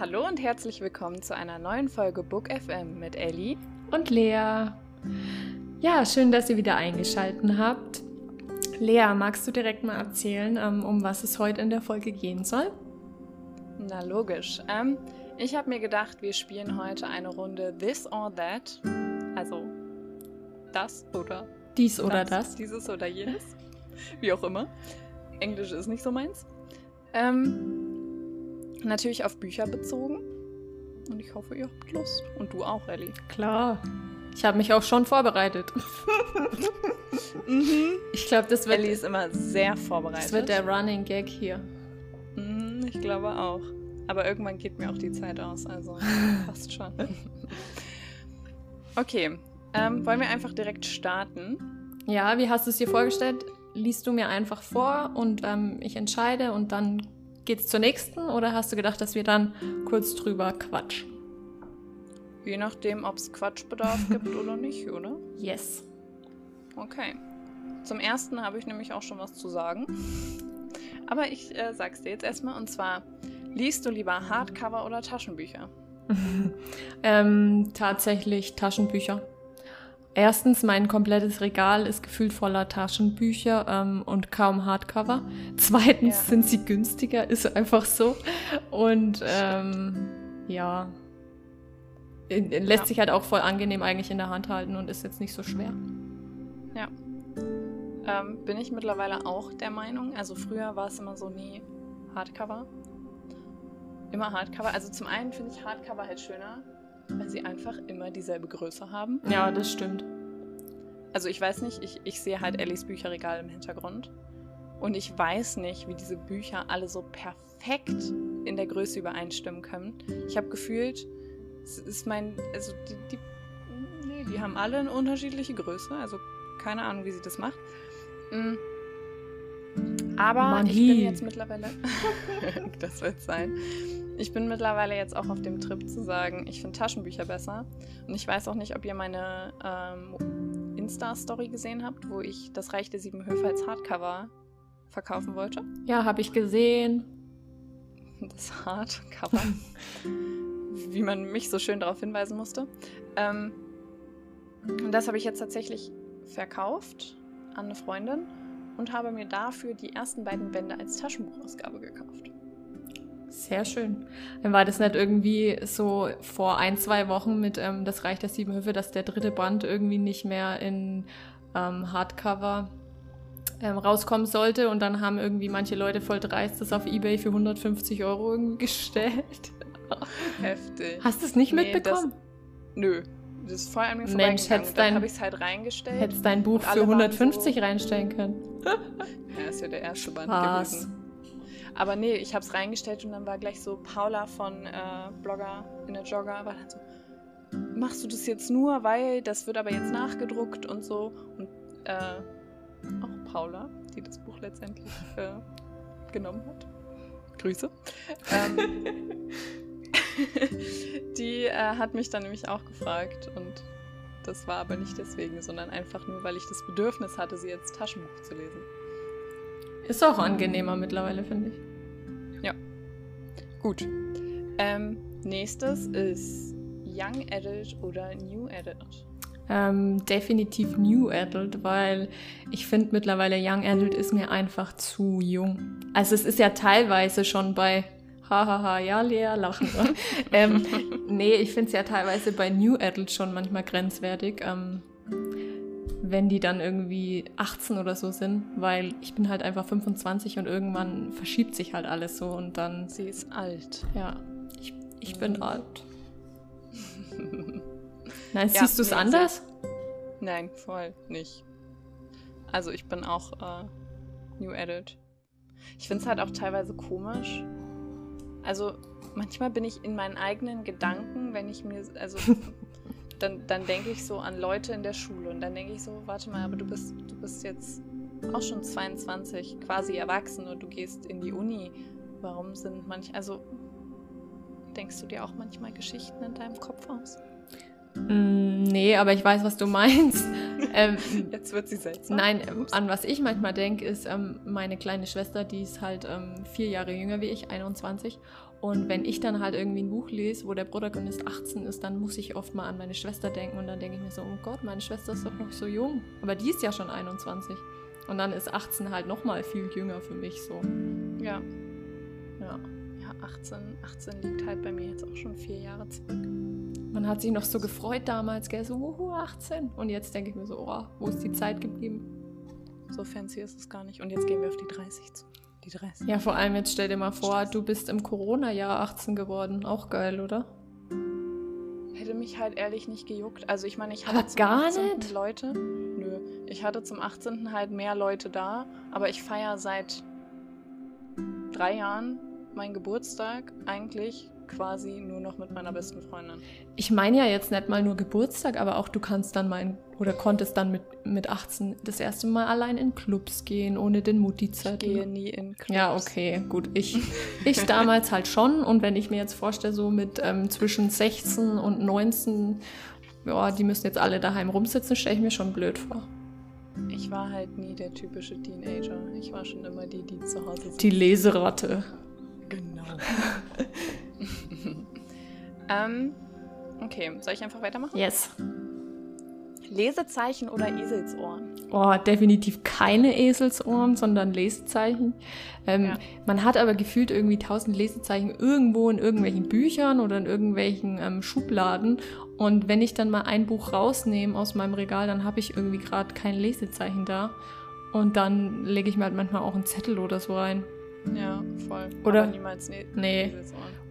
Hallo und herzlich willkommen zu einer neuen Folge Book FM mit Ellie und Lea. Ja, schön, dass ihr wieder eingeschaltet habt. Lea, magst du direkt mal erzählen, ähm, um was es heute in der Folge gehen soll? Na logisch. Ähm, ich habe mir gedacht, wir spielen heute eine Runde This or That. Also das oder dies oder das, das. Dieses oder jenes. Wie auch immer. Englisch ist nicht so meins. Ähm, natürlich auf Bücher bezogen. Und ich hoffe, ihr habt Lust. Und du auch, Ellie. Klar. Ich habe mich auch schon vorbereitet. mhm. Ich glaube, das wird. Ellie ist immer sehr vorbereitet. Das wird der Running Gag hier. Mhm, ich glaube auch. Aber irgendwann geht mir auch die Zeit aus, also passt schon. okay, ähm, wollen wir einfach direkt starten? Ja, wie hast du es dir vorgestellt? Liest du mir einfach vor und ähm, ich entscheide und dann geht's zur nächsten? Oder hast du gedacht, dass wir dann kurz drüber quatschen? Je nachdem, ob es Quatschbedarf gibt oder nicht, oder? Yes. Okay. Zum ersten habe ich nämlich auch schon was zu sagen. Aber ich äh, sag's dir jetzt erstmal und zwar: Liest du lieber Hardcover oder Taschenbücher? ähm, tatsächlich Taschenbücher. Erstens, mein komplettes Regal ist gefühlt voller Taschenbücher ähm, und kaum Hardcover. Zweitens ja. sind sie günstiger, ist einfach so. Und ähm, ja, lässt ja. sich halt auch voll angenehm eigentlich in der Hand halten und ist jetzt nicht so schwer. Ja. Ähm, bin ich mittlerweile auch der Meinung. Also früher war es immer so nie Hardcover. Immer Hardcover. Also zum einen finde ich Hardcover halt schöner, weil sie einfach immer dieselbe Größe haben. Ja, das stimmt. Also ich weiß nicht, ich, ich sehe halt Ellies Bücherregal im Hintergrund. Und ich weiß nicht, wie diese Bücher alle so perfekt in der Größe übereinstimmen können. Ich habe gefühlt, es ist mein, also die, die, nee, die haben alle eine unterschiedliche Größe. Also keine Ahnung, wie sie das macht. Mm. Aber Mani. ich bin jetzt mittlerweile, das wird sein. Ich bin mittlerweile jetzt auch auf dem Trip zu sagen, ich finde Taschenbücher besser. Und ich weiß auch nicht, ob ihr meine ähm, Insta-Story gesehen habt, wo ich das Reich der Sieben Höfe als Hardcover verkaufen wollte. Ja, habe ich gesehen. Das Hardcover. Wie man mich so schön darauf hinweisen musste. Ähm, und das habe ich jetzt tatsächlich verkauft an eine Freundin und habe mir dafür die ersten beiden Bände als Taschenbuchausgabe gekauft. Sehr schön. Dann war das nicht irgendwie so vor ein, zwei Wochen mit ähm, Das Reich der Sieben Höfe, dass der dritte Band irgendwie nicht mehr in ähm, Hardcover ähm, rauskommen sollte und dann haben irgendwie manche Leute voll dreist das auf Ebay für 150 Euro irgendwie gestellt. Heftig. Hast du es nicht nee, mitbekommen? Das, nö. Das ist voll an mir Mensch, hättest dein, habe ich es halt reingestellt. Hättest dein Buch für 150 so, reinstellen können. ja, ist ja der erste Band Was? gewesen. Aber nee, ich habe es reingestellt und dann war gleich so Paula von äh, Blogger in der Jogger, war dann so, machst du das jetzt nur, weil das wird aber jetzt nachgedruckt und so. Und äh, auch Paula, die das Buch letztendlich äh, genommen hat. Grüße. Ähm, die äh, hat mich dann nämlich auch gefragt und das war aber nicht deswegen, sondern einfach nur, weil ich das Bedürfnis hatte, sie als Taschenbuch zu lesen. Ist auch angenehmer mittlerweile, finde ich. Ja. Gut. Ähm, nächstes ist Young Adult oder New Adult. Ähm, definitiv New Adult, weil ich finde mittlerweile Young Adult ist mir einfach zu jung. Also es ist ja teilweise schon bei hahaha, ja, Lea, lachen. ähm, nee, ich finde es ja teilweise bei New Adult schon manchmal grenzwertig. Ähm, wenn die dann irgendwie 18 oder so sind, weil ich bin halt einfach 25 und irgendwann verschiebt sich halt alles so und dann. Sie ist alt. Ja, ich, ich bin mhm. alt. Nein, ja, siehst du es nee, anders? Nein, voll nicht. Also ich bin auch äh, New Adult. Ich finde es halt auch teilweise komisch. Also manchmal bin ich in meinen eigenen Gedanken, wenn ich mir, also dann, dann denke ich so an Leute in der Schule und dann denke ich so, warte mal, aber du bist, du bist jetzt auch schon 22, quasi erwachsen und du gehst in die Uni. Warum sind manche, also denkst du dir auch manchmal Geschichten in deinem Kopf aus? Mm, nee, aber ich weiß, was du meinst. ähm, Jetzt wird sie seltsam. Nein, an was ich manchmal denke, ist ähm, meine kleine Schwester, die ist halt ähm, vier Jahre jünger wie ich, 21. Und wenn ich dann halt irgendwie ein Buch lese, wo der Protagonist 18 ist, dann muss ich oft mal an meine Schwester denken und dann denke ich mir so, oh Gott, meine Schwester ist doch noch so jung. Aber die ist ja schon 21. Und dann ist 18 halt noch mal viel jünger für mich so. Ja. Ja. Ja, 18, 18 liegt halt bei mir jetzt auch schon vier Jahre zurück. Man hat sich noch so gefreut damals, gell, so, wuhu, 18. Und jetzt denke ich mir so, oh, wo ist die Zeit geblieben? So fancy ist es gar nicht. Und jetzt gehen wir auf die 30 zu. Die 30. Ja, vor allem jetzt stell dir mal vor, du bist im Corona-Jahr 18 geworden. Auch geil, oder? Hätte mich halt ehrlich nicht gejuckt. Also ich meine, ich Aber hatte zum gar 18. nicht? Leute. Nö. Ich hatte zum 18. halt mehr Leute da, aber ich feiere seit drei Jahren meinen Geburtstag eigentlich quasi nur noch mit meiner besten Freundin. Ich meine ja jetzt nicht mal nur Geburtstag, aber auch du kannst dann mal in, oder konntest dann mit, mit 18 das erste Mal allein in Clubs gehen, ohne den Ich Mutti-Zettel. gehe nie in Clubs. Ja, okay, gut. Ich, ich damals halt schon. Und wenn ich mir jetzt vorstelle, so mit ähm, zwischen 16 und 19, ja, die müssen jetzt alle daheim rumsitzen, stelle ich mir schon blöd vor. Ich war halt nie der typische Teenager. Ich war schon immer die, die zu Hause sind. Die Leseratte. Genau. ähm, okay, soll ich einfach weitermachen? Yes. Lesezeichen oder Eselsohren? Oh, definitiv keine Eselsohren, sondern Lesezeichen. Ähm, Ja. Man hat aber gefühlt irgendwie tausend Lesezeichen irgendwo in irgendwelchen Büchern oder in irgendwelchen ähm, Schubladen. Und wenn ich dann mal ein Buch rausnehme aus meinem Regal, dann habe ich irgendwie gerade kein Lesezeichen da. Und dann lege ich mir halt manchmal auch einen Zettel oder so rein. Ja, voll. Oder- Aber niemals ne Nee.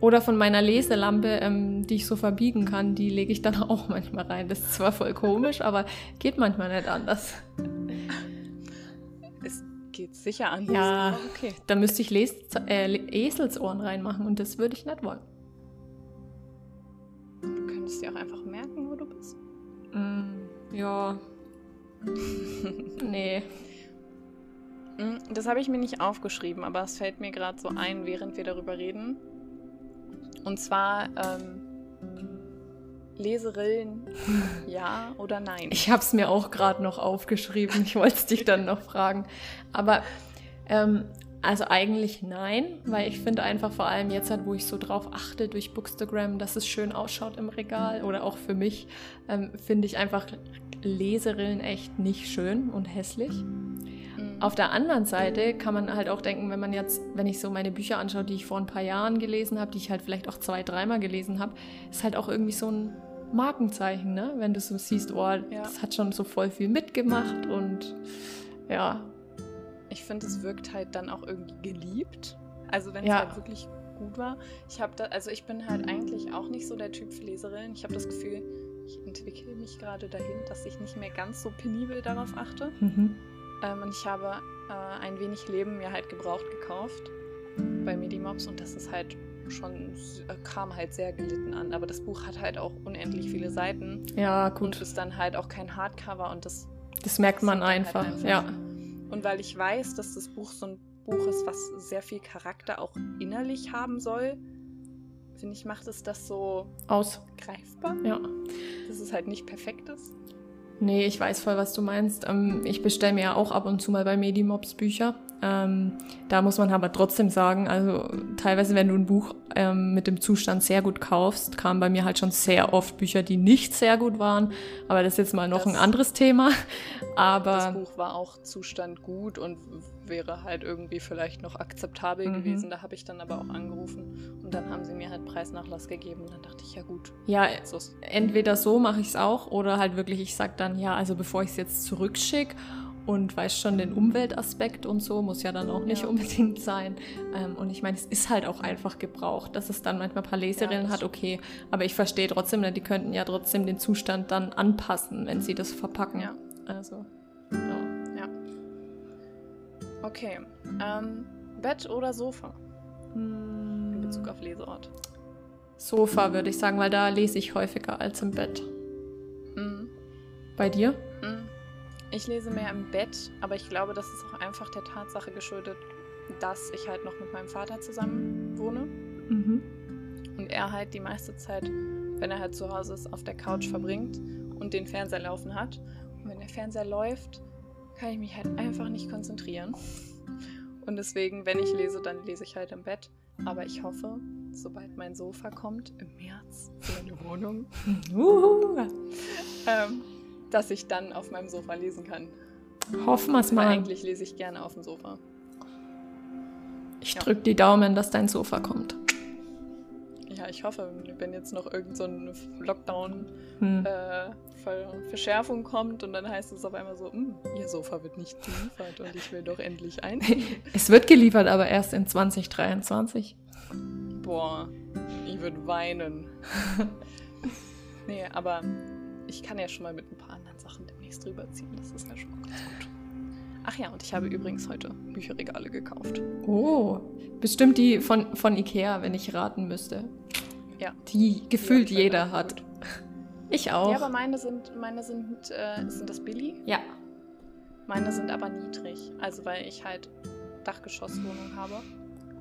Oder von meiner Leselampe, ähm, die ich so verbiegen kann, die lege ich dann auch manchmal rein. Das ist zwar voll komisch, aber geht manchmal nicht anders. Es geht sicher an. Ja. Okay. Da müsste ich Les äh, Eselsohren reinmachen und das würde ich nicht wollen. Du könntest dir auch einfach merken, wo du bist. Mm, ja. nee. Mm, Das habe ich mir nicht aufgeschrieben, aber es fällt mir gerade so ein, während wir darüber reden. Und zwar ähm, Leserillen, ja oder nein? Ich habe es mir auch gerade noch aufgeschrieben. Ich wollte es dich dann noch fragen. Aber ähm, also eigentlich nein, weil ich finde einfach vor allem jetzt halt, wo ich so drauf achte durch Bookstagram, dass es schön ausschaut im Regal oder auch für mich, ähm, finde ich einfach Leserillen echt nicht schön und hässlich. Auf der anderen Seite kann man halt auch denken, wenn man jetzt, wenn ich so meine Bücher anschaue, die ich vor ein paar Jahren gelesen habe, die ich halt vielleicht auch zwei, dreimal gelesen habe, ist halt auch irgendwie so ein Markenzeichen, ne? Wenn du so siehst, oh, das hat schon so voll viel mitgemacht und ja, Ich finde, es wirkt halt dann auch irgendwie geliebt. Also wenn es Ja. halt wirklich gut war. Ich habe da, also ich bin halt eigentlich auch nicht so der Typ für Leserillen. Ich habe das Gefühl, ich entwickle mich gerade dahin, dass ich nicht mehr ganz so penibel darauf achte. mhm. Ähm, und ich habe äh, ein wenig Leben mir halt gebraucht gekauft bei Medimobs und das ist halt schon, äh, kam halt sehr gelitten an. Aber das Buch hat halt auch unendlich viele Seiten ja, und gut, ist dann halt auch kein Hardcover und das das merkt man sieht dann halt einfach, einfach. ja. Und weil ich weiß, dass das Buch so ein Buch ist, was sehr viel Charakter auch innerlich haben soll, finde ich, macht es das so Aus, greifbar, ja. dass es halt nicht perfekt ist. Nee, ich weiß voll, was du meinst. Ähm, ich bestelle mir ja auch ab und zu mal bei Medimobs Bücher. Ähm, da muss man aber trotzdem sagen, also teilweise, wenn du ein Buch ähm, mit dem Zustand sehr gut kaufst, kamen bei mir halt schon sehr oft Bücher, die nicht sehr gut waren. Aber das ist jetzt mal noch Das- ein anderes Thema. Das Aber Buch war auch Zustand gut und wäre halt irgendwie vielleicht noch akzeptabel Mhm. gewesen. Da habe ich dann aber auch angerufen und dann haben sie mir halt Preisnachlass gegeben. Und dann dachte ich, ja gut, ja, entweder so mache ich es auch oder halt wirklich, ich sag dann, ja, also bevor ich es jetzt zurückschicke und weiß schon den Umweltaspekt und so, muss ja dann auch nicht Ja. unbedingt sein. Ähm, und ich meine, es ist halt auch einfach gebraucht, dass es dann manchmal ein paar Leserillen das hat, okay. Aber ich verstehe trotzdem, ne, die könnten ja trotzdem den Zustand dann anpassen, wenn sie das verpacken. Ja. Also, ja. ja. Okay. Ähm, Bett oder Sofa in Bezug Hm, auf Leseort? Sofa würde ich sagen, weil da lese ich häufiger als im Bett. Mhm. Bei dir? Ich lese mehr im Bett, aber ich glaube, das ist auch einfach der Tatsache geschuldet, dass ich halt noch mit meinem Vater zusammen wohne Mhm. und er halt die meiste Zeit, wenn er halt zu Hause ist, auf der Couch verbringt und den Fernseher laufen hat. Und wenn der Fernseher läuft, kann ich mich halt einfach nicht konzentrieren. Und deswegen, wenn ich lese, dann lese ich halt im Bett. Aber ich hoffe sobald mein Sofa kommt, im März für meine Wohnung, ähm, dass ich dann auf meinem Sofa lesen kann. Hoffen wir es mal. eigentlich lese ich gerne auf dem Sofa. Ich Ja. drück die Daumen, dass dein Sofa kommt. Ja, ich hoffe, wenn jetzt noch irgend so ein Lockdown Hm. äh, Ver Verschärfung kommt und dann heißt es auf einmal so, "Hm, ihr Sofa wird nicht geliefert und ich will doch endlich ein. Es wird geliefert, aber erst in 2023. Boah, ich würde weinen. nee, aber ich kann ja schon mal mit ein paar anderen Sachen demnächst rüberziehen. Das ist ja schon mal ganz gut. Ach ja, und ich habe übrigens heute Bücherregale gekauft. Oh, bestimmt die von, von Ikea, wenn ich raten müsste. Ja. Die gefühlt ich jeder hat. geholt. Ich auch. Ja, aber meine sind, meine sind, äh, sind das billig? ja. Meine sind aber niedrig. Also weil ich halt Dachgeschosswohnung habe.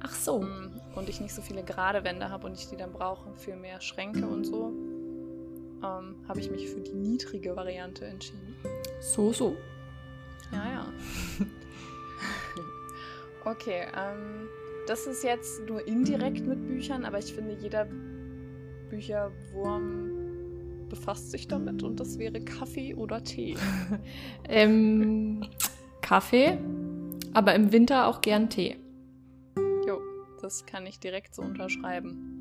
Ach so. Mm, und ich nicht so viele gerade Wände habe und ich die dann brauche für mehr Schränke und so, ähm, habe ich mich für die niedrige Variante entschieden. So, so. Ja, ja. okay, ähm, das ist jetzt nur indirekt mit Büchern, aber ich finde, jeder Bücherwurm befasst sich damit und das wäre Kaffee oder Tee. Ähm, Kaffee, aber im Winter auch gern Tee. Jo, das kann ich direkt so unterschreiben.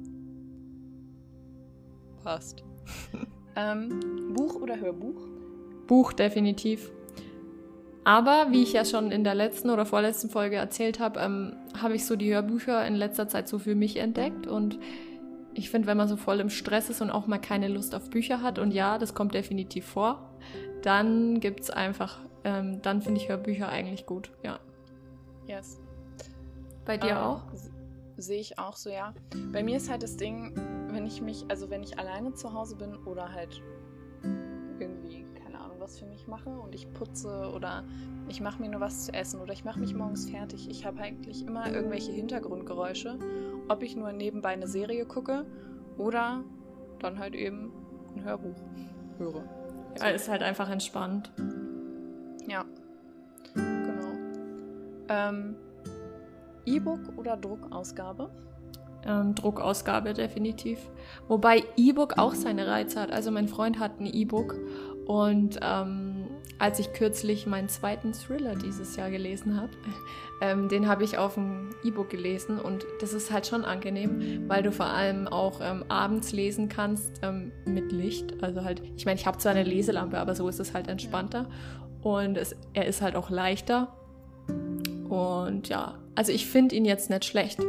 Passt. ähm, Buch oder Hörbuch? Buch definitiv. Aber wie ich ja schon in der letzten oder vorletzten Folge erzählt habe, ähm, habe ich so die Hörbücher in letzter Zeit so für mich entdeckt. Und ich finde, wenn man so voll im Stress ist und auch mal keine Lust auf Bücher hat, und ja, das kommt definitiv vor, dann gibt es einfach, ähm, dann finde ich Hörbücher eigentlich gut. Ja. Yes. Bei dir Ähm, auch? Sehe ich auch so, ja. Bei mir ist halt das Ding, wenn ich mich, also wenn ich alleine zu Hause bin oder halt irgendwie, keine Ahnung, was für mich mache und ich putze oder ich mache mir nur was zu essen oder ich mache mich morgens fertig. Ich habe eigentlich immer irgendwelche Hintergrundgeräusche, ob ich nur nebenbei eine Serie gucke oder dann halt eben ein Hörbuch höre. Ja, ist halt einfach entspannt. Ja, genau. Ähm, E-Book oder Druckausgabe? Ähm, Druckausgabe definitiv. Wobei E-Book auch seine Reize hat. Also mein Freund hat ein E-Book und ähm, als ich kürzlich meinen zweiten Thriller dieses Jahr gelesen habe, ähm, den habe ich auf dem E-Book gelesen und das ist halt schon angenehm, weil du vor allem auch ähm, abends lesen kannst ähm, mit Licht. Also halt, ich meine, ich habe zwar eine Leselampe, aber so ist es halt entspannter und es, er ist halt auch leichter. Und ja, also ich finde ihn jetzt nicht schlecht.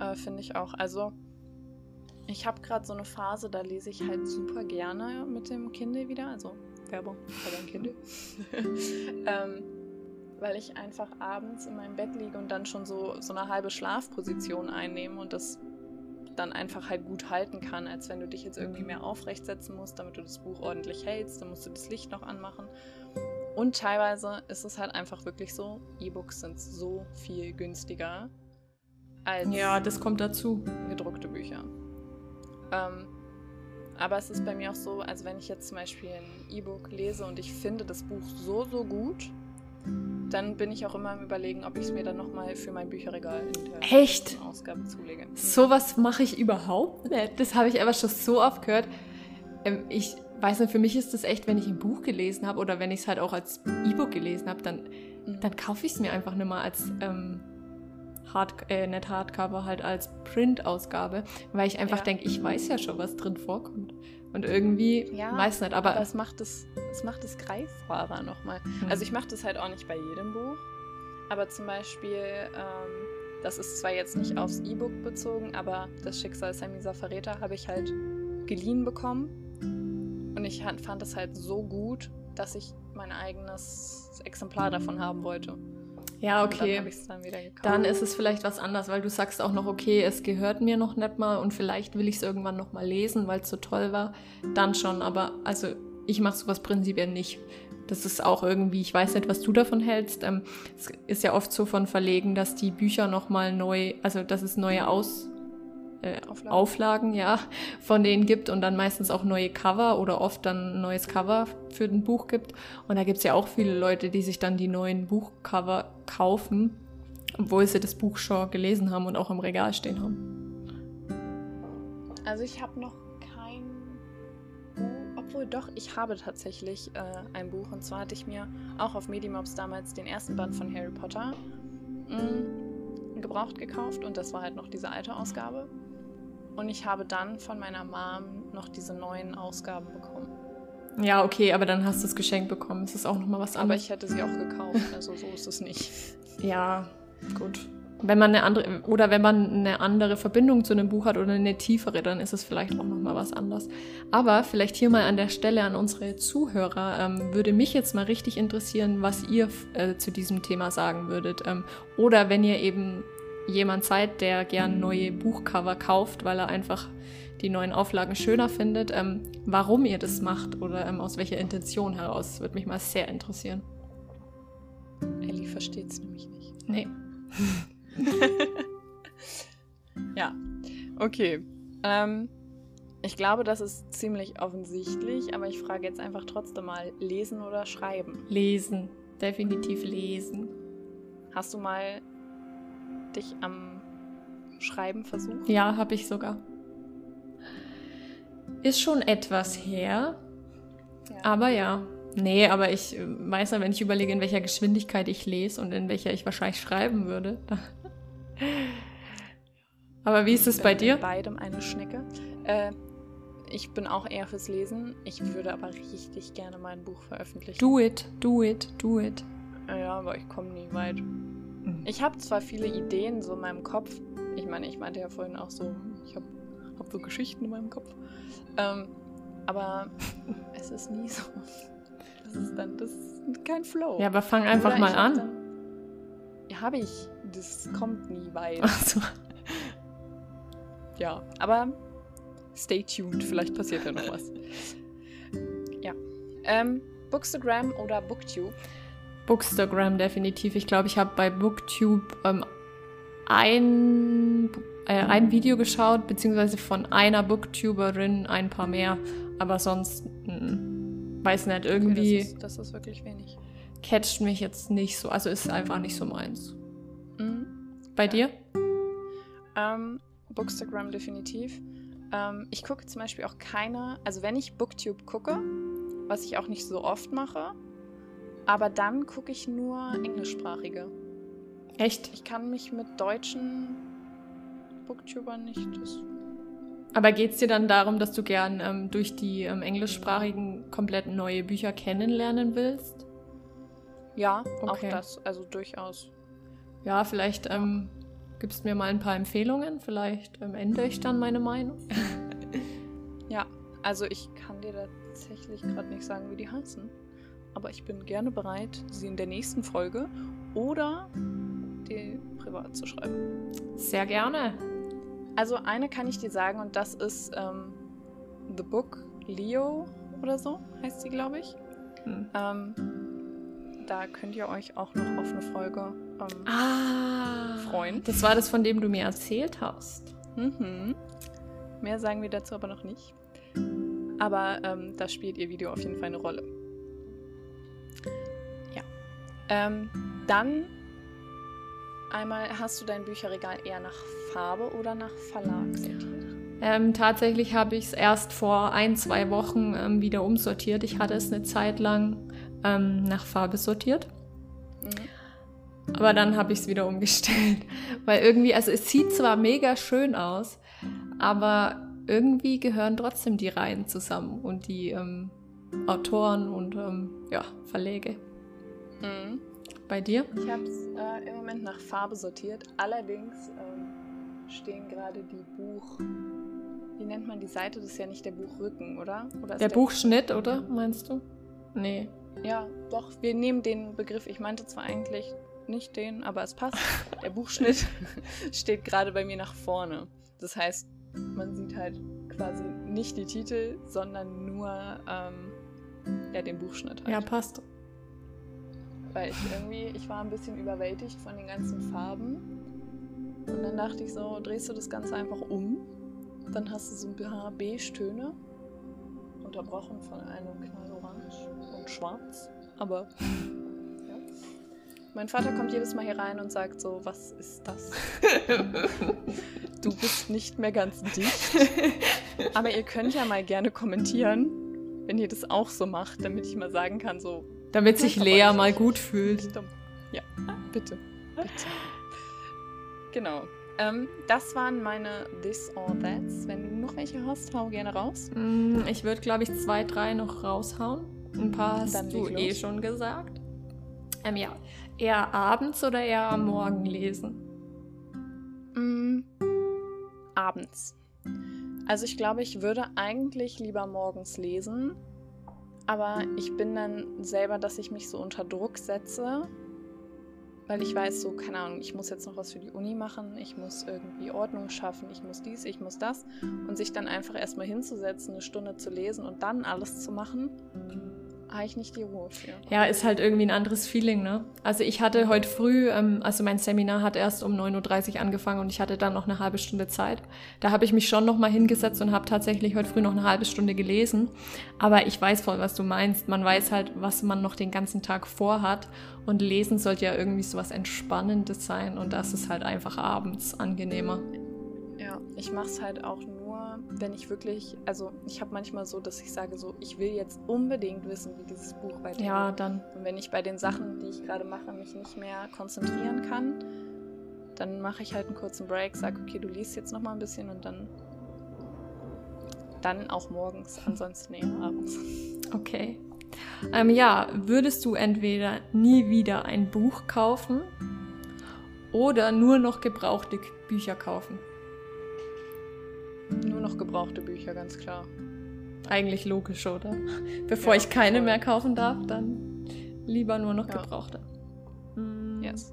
Äh, Finde ich auch. Also, ich habe gerade so eine Phase, da lese ich halt super gerne mit dem Kindle wieder. Also, Werbung, aber ein Kindle. ähm, weil ich einfach abends in meinem Bett liege und dann schon so, so eine halbe Schlafposition einnehme und das dann einfach halt gut halten kann, als wenn du dich jetzt irgendwie mehr aufrecht setzen musst, damit du das Buch ordentlich hältst. Dann musst du das Licht noch anmachen. Und teilweise ist es halt einfach wirklich so, E-Books sind so viel günstiger als Ja, das kommt dazu. gedruckte Bücher. Ähm, aber es ist bei mir auch so, also wenn ich jetzt zum Beispiel ein E-Book lese und ich finde das Buch so, so gut, dann bin ich auch immer am überlegen, ob ich es mir dann nochmal für mein Bücherregal in der Echt? Ausgabe zulege. Sowas mache ich überhaupt nicht. Das habe ich aber schon so oft gehört. Ähm, ich weiß nicht, für mich ist das echt, wenn ich ein Buch gelesen habe oder wenn ich es halt auch als E-Book gelesen habe, dann, Mhm. dann kaufe ich es mir einfach nicht mal als ähm, Hard, äh, nicht Hardcover, halt als Print-Ausgabe, weil ich einfach Ja. denke, ich weiß ja schon, was drin vorkommt. Und irgendwie, Ja, weiß nicht, aber, Aber es macht es, es macht es greifbarer nochmal. Hm. Also ich mache das halt auch nicht bei jedem Buch. Aber zum Beispiel, ähm, das ist zwar jetzt nicht aufs E-Book bezogen, aber das Schicksal Samisa Verräter habe ich halt geliehen bekommen. Und ich fand es halt so gut, dass ich mein eigenes Exemplar davon haben wollte. Ja, dann okay. dann gekauft. Dann ist es vielleicht was anderes, weil du sagst auch noch, okay, es gehört mir noch nicht mal und vielleicht will ich es irgendwann noch mal lesen, weil es so toll war. Dann schon, aber also ich mache sowas prinzipiell nicht. Das ist auch irgendwie, ich weiß nicht, was du davon hältst. Ähm, es ist ja oft so von Verlegen, dass die Bücher noch mal neu, also dass es neue Aus, äh, Auflagen. Auflagen, ja, von denen gibt und dann meistens auch neue Cover oder oft dann ein neues Cover für ein Buch gibt. Und da gibt es ja auch viele Leute, die sich dann die neuen Buchcover kaufen Obwohl sie das Buch schon gelesen haben und auch im Regal stehen haben. Also ich habe noch kein obwohl doch, ich habe tatsächlich äh, ein Buch. Und zwar hatte ich mir auch auf Medimobs damals den ersten Band von Harry Potter mh, mm, gebraucht gekauft. Und das war halt noch diese alte Ausgabe. Und ich habe dann von meiner Mom noch diese neuen Ausgaben bekommen. Ja, okay, aber dann hast du es geschenkt bekommen. Es ist auch nochmal was anderes. Aber ich hätte sie auch gekauft, also so ist es nicht. Ja, gut. Wenn man eine andere oder wenn man eine andere Verbindung zu einem Buch hat oder eine tiefere, dann ist es vielleicht auch nochmal was anderes. Aber vielleicht hier mal an der Stelle an unsere Zuhörer ähm, würde mich jetzt mal richtig interessieren, was ihr äh, zu diesem Thema sagen würdet. Ähm, oder wenn ihr eben jemand seid, der gern neue Buchcover kauft, weil er einfach die neuen Auflagen schöner findet, ähm, warum ihr das macht oder ähm, aus welcher Intention heraus. Das würde mich mal sehr interessieren. Ellie versteht es nämlich nicht. Nee. ja, okay. Ähm, ich glaube, das ist ziemlich offensichtlich, aber ich frage jetzt einfach trotzdem mal, lesen oder schreiben? Lesen, definitiv lesen. Hast du mal dich am Schreiben versucht? Ja, habe ich sogar. Ist schon etwas her. Ja. Aber ja. Nee, aber ich äh, weiß ja, wenn ich überlege, in welcher Geschwindigkeit ich lese und in welcher ich wahrscheinlich schreiben würde. aber wie ist es bei dir? beidem eine Schnecke. Äh, ich bin auch eher fürs Lesen. Ich würde aber richtig gerne mein Buch veröffentlichen. Do it, do it, do it. Ja, aber ich komme nie weit. Mhm. Ich habe zwar viele Ideen so in meinem Kopf. Ich meine, ich meinte ja vorhin auch so, ich habe hab so Geschichten in meinem Kopf. Ähm, aber es ist nie so. Das ist dann das ist kein Flow. Ja, aber fang einfach Oder mal an. Ja, habe ich. Das kommt nie weit. Ach so. Ja, aber stay tuned. Vielleicht passiert ja noch was. Ja. Ähm, Bookstagram oder Booktube? Bookstagram definitiv. Ich glaube, ich habe bei Booktube ähm, ein, äh, ein Video geschaut, beziehungsweise von einer Booktuberin ein paar mehr. Aber sonst, mh, mm, weiß nicht, irgendwie. Okay, das, ist, das, ist, wirklich wenig. Catcht mich jetzt nicht so. Also ist einfach nicht so meins. Mhm. Bei dir? Ähm, Bookstagram definitiv. Ähm, ich gucke zum Beispiel auch keine, also wenn ich Booktube gucke, was ich auch nicht so oft mache, aber dann gucke ich nur englischsprachige. Echt? Ich kann mich mit deutschen Booktubern nicht. Aber geht es dir dann darum, dass du gern ähm, durch die ähm, englischsprachigen komplett neue Bücher kennenlernen willst? Ja, okay. auch das, also durchaus. Ja, vielleicht ähm, gibst mir mal ein paar Empfehlungen, vielleicht ähm, ändere ich dann meine Meinung. ja, also ich kann dir tatsächlich gerade nicht sagen, wie die heißen aber ich bin gerne bereit, sie in der nächsten Folge oder die privat zu schreiben. Sehr gerne. Also eine kann ich dir sagen und das ist ähm, The Book Leo oder so heißt sie, glaube ich. Hm. Ähm, da könnt ihr euch auch noch auf eine Folge ähm, ah, freuen. Das war das, von dem du mir erzählt hast. Mhm. Mehr sagen wir dazu aber noch nicht. Aber ähm, da spielt ihr Video auf jeden Fall eine Rolle. Ähm, dann einmal, hast du dein Bücherregal eher nach Farbe oder nach Verlag sortiert? Ähm, tatsächlich habe ich es erst vor ein, zwei Wochen ähm, wieder umsortiert. Ich hatte es eine Zeit lang ähm, nach Farbe sortiert. Mhm. Aber dann habe ich es wieder umgestellt. Weil irgendwie, also es sieht zwar mega schön aus, aber irgendwie gehören trotzdem die Reihen zusammen und die ähm, Autoren und ähm, ja, Verläge. Mhm. Bei dir? Ich habe es äh, im Moment nach Farbe sortiert. Allerdings ähm, stehen gerade die Buch. Wie nennt man die Seite? Das ist ja nicht der Buchrücken, oder? oder der, der, Buchschnitt, oder? Meinst du? Nee. Ja, doch. Wir nehmen den Begriff. Ich meinte zwar eigentlich nicht den, aber es passt. Der Buchschnitt steht gerade bei mir nach vorne. Das heißt, man sieht halt quasi nicht die Titel, sondern nur ähm, ja, den Buchschnitt. Halt. Ja, passt weil ich irgendwie, ich war ein bisschen überwältigt von den ganzen Farben. Und dann dachte ich so, drehst du das Ganze einfach um, dann hast du so ein paar Beige-Töne, unterbrochen von einem Knallorange und Schwarz. Aber ja. Mein Vater kommt jedes Mal hier rein und sagt so, was ist das? du bist nicht mehr ganz dicht. Aber ihr könnt ja mal gerne kommentieren, wenn ihr das auch so macht, damit ich mal sagen kann, so. Damit sich Lea mal gut fühlt. Ja, bitte. Bitte. Genau. Ähm, das waren meine This or That's. Wenn du noch welche hast, hau gerne raus. Mm, ich würde, glaube ich, zwei, drei noch raushauen. Ein paar hast Dann du eh schon gesagt. Ähm, ja. Eher abends oder eher am Morgen lesen? Mm, abends. Also ich glaube, ich würde eigentlich lieber morgens lesen, aber ich bin dann selber, dass ich mich so unter Druck setze, weil ich weiß, so, keine Ahnung, ich muss jetzt noch was für die Uni machen, ich muss irgendwie Ordnung schaffen, ich muss dies, ich muss das. Und sich dann einfach erstmal hinzusetzen, eine Stunde zu lesen und dann alles zu machen, habe ich nicht die Ruhe für. Ja, ist halt irgendwie ein anderes Feeling, ne? Also ich hatte heute früh, ähm, also mein Seminar hat erst um 9.30 Uhr angefangen und ich hatte dann noch eine halbe Stunde Zeit. Da habe ich mich schon nochmal hingesetzt und habe tatsächlich heute früh noch eine halbe Stunde gelesen. Aber ich weiß voll, was du meinst. Man weiß halt, was man noch den ganzen Tag vorhat. Und lesen sollte ja irgendwie so was Entspannendes sein und das ist halt einfach abends angenehmer. Ja, ich mache es halt auch nur wenn ich wirklich, also ich habe manchmal so, dass ich sage so, ich will jetzt unbedingt wissen, wie dieses Buch weitergeht. Ja, dann. Und wenn ich bei den Sachen, die ich gerade mache, mich nicht mehr konzentrieren kann, dann mache ich halt einen kurzen Break, sage, okay, du liest jetzt noch mal ein bisschen und dann dann auch morgens, ansonsten eher abends. Okay. Ähm, ja, würdest du entweder nie wieder ein Buch kaufen oder nur noch gebrauchte Bücher kaufen? Nur noch gebrauchte Bücher, ganz klar. Eigentlich logisch, oder? Bevor ja, ich keine voll. mehr kaufen darf, dann lieber nur noch ja. gebrauchte. Mm. Yes.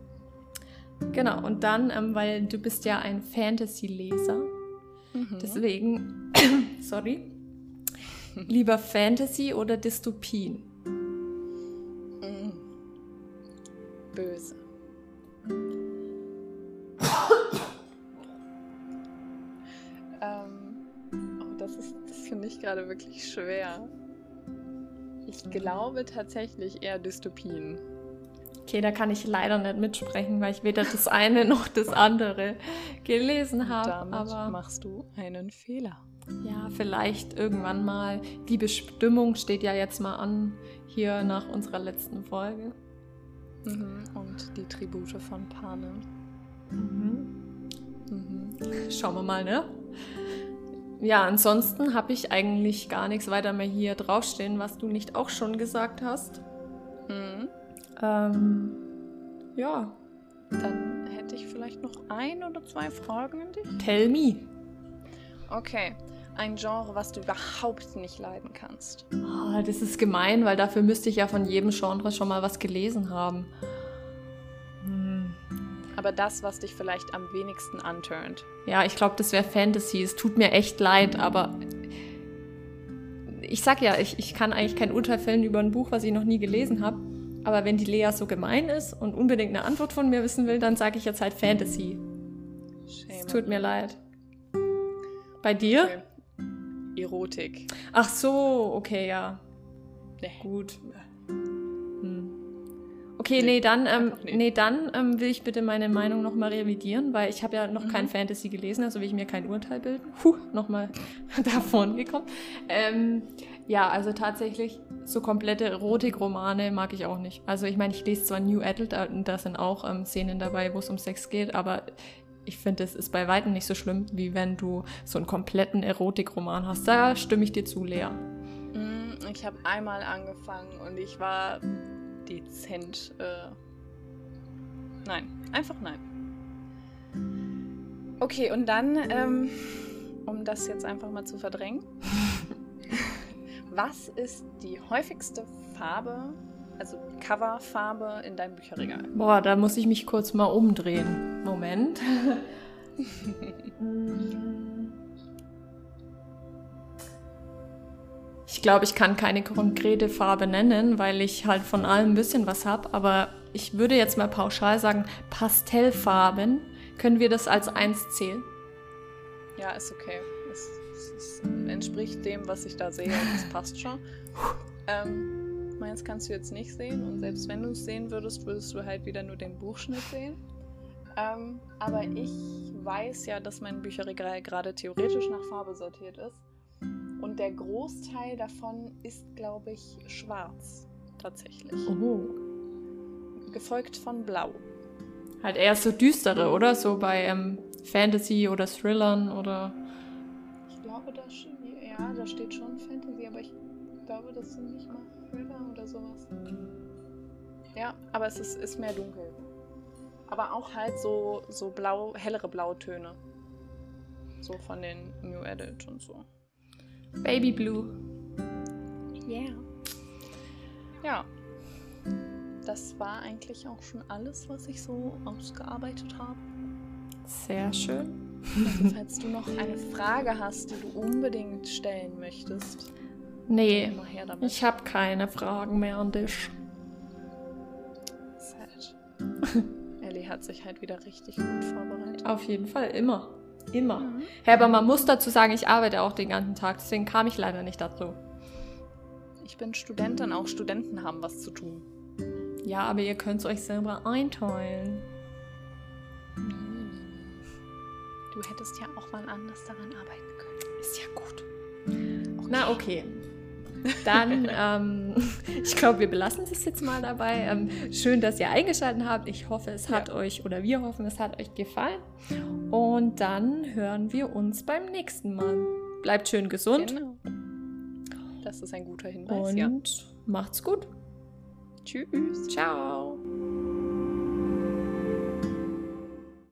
Genau, und dann, ähm, weil du bist ja ein Fantasy-Leser, mhm. deswegen, sorry, lieber Fantasy oder Dystopien? Mm. Böse. Finde ich gerade wirklich schwer. Ich glaube tatsächlich eher Dystopien. Okay, da kann ich leider nicht mitsprechen, weil ich weder das eine noch das andere gelesen habe. Damit aber machst du einen Fehler. Ja, vielleicht irgendwann mal. Die Bestimmung steht ja jetzt mal an, hier nach unserer letzten Folge. Mhm. Und die Tribute von Panem. Mhm. Mhm. Schauen wir mal, ne? Ja, ansonsten habe ich eigentlich gar nichts weiter mehr hier draufstehen, was du nicht auch schon gesagt hast. Mhm. Ähm, ja. Dann hätte ich vielleicht noch ein oder zwei Fragen an dich. Tell me. Okay. Ein Genre, was du überhaupt nicht leiden kannst. Oh, das ist gemein, weil dafür müsste ich ja von jedem Genre schon mal was gelesen haben. Aber das, was dich vielleicht am wenigsten anturnt. Ja, ich glaube, das wäre Fantasy. Es tut mir echt leid, aber ich sag ja, ich, ich kann eigentlich kein Urteil fällen über ein Buch, was ich noch nie gelesen habe. Aber wenn die Lea so gemein ist und unbedingt eine Antwort von mir wissen will, dann sage ich jetzt halt Fantasy. Shame es tut mir leid. Bei dir? Okay. Erotik. Ach so, okay, ja. Nee. Gut. Okay, nee, dann, ähm, nee, dann ähm, will ich bitte meine Meinung nochmal revidieren, weil ich habe ja noch mhm. kein Fantasy gelesen, also will ich mir kein Urteil bilden. Puh, nochmal davon gekommen. Ähm, ja, also tatsächlich, so komplette Erotikromane mag ich auch nicht. Also ich meine, ich lese zwar New Adult äh, und da sind auch ähm, Szenen dabei, wo es um Sex geht, aber ich finde, es ist bei weitem nicht so schlimm, wie wenn du so einen kompletten Erotikroman hast. Da stimme ich dir zu, Lea. Mm, ich habe einmal angefangen und ich war dezent. Äh, nein, einfach nein. Okay, und dann, ähm, um das jetzt einfach mal zu verdrängen, was ist die häufigste Farbe, also Coverfarbe in deinem Bücherregal? Boah, da muss ich mich kurz mal umdrehen. Moment. Ich glaube, ich kann keine konkrete Farbe nennen, weil ich halt von allem ein bisschen was habe. Aber ich würde jetzt mal pauschal sagen, Pastellfarben. Können wir das als eins zählen? Ja, ist okay. Es, es, es entspricht dem, was ich da sehe. Das passt schon. Ähm, Meins kannst du jetzt nicht sehen und selbst wenn du es sehen würdest, würdest du halt wieder nur den Buchschnitt sehen. Ähm, aber ich weiß ja, dass mein Bücherregal gerade theoretisch nach Farbe sortiert ist. Und der Großteil davon ist, glaube ich, schwarz. Tatsächlich. Oh. Gefolgt von Blau. Halt eher so düstere, oder? So bei ähm, Fantasy oder Thrillern oder. Ich glaube, da, ja, da steht schon Fantasy, aber ich glaube, das sind nicht mal Thriller oder sowas. Ja, aber es ist, ist mehr dunkel. Aber auch halt so, so blau, hellere Blautöne. So von den New Edit und so. Baby Blue. Yeah. Ja. Das war eigentlich auch schon alles, was ich so ausgearbeitet habe. Sehr schön. Also, falls du noch eine Frage hast, die du unbedingt stellen möchtest. Nee, ich habe keine Fragen mehr an dich. Sad. Ellie hat sich halt wieder richtig gut vorbereitet. Auf jeden Fall, immer. Immer. Mhm. Hey, aber man muss dazu sagen, ich arbeite auch den ganzen Tag, deswegen kam ich leider nicht dazu. Ich bin Studentin, auch Studenten haben was zu tun. Ja, aber ihr könnt es euch selber einteilen. Du hättest ja auch mal anders daran arbeiten können. Ist ja gut. Okay. Na, okay. Dann, ähm, ich glaube, wir belassen es jetzt mal dabei. Ähm, schön, dass ihr eingeschaltet habt. Ich hoffe, es hat ja. euch oder wir hoffen, es hat euch gefallen. Und dann hören wir uns beim nächsten Mal. Bleibt schön gesund. Genau. Das ist ein guter Hinweis. Und ja. macht's gut. Tschüss. Ciao.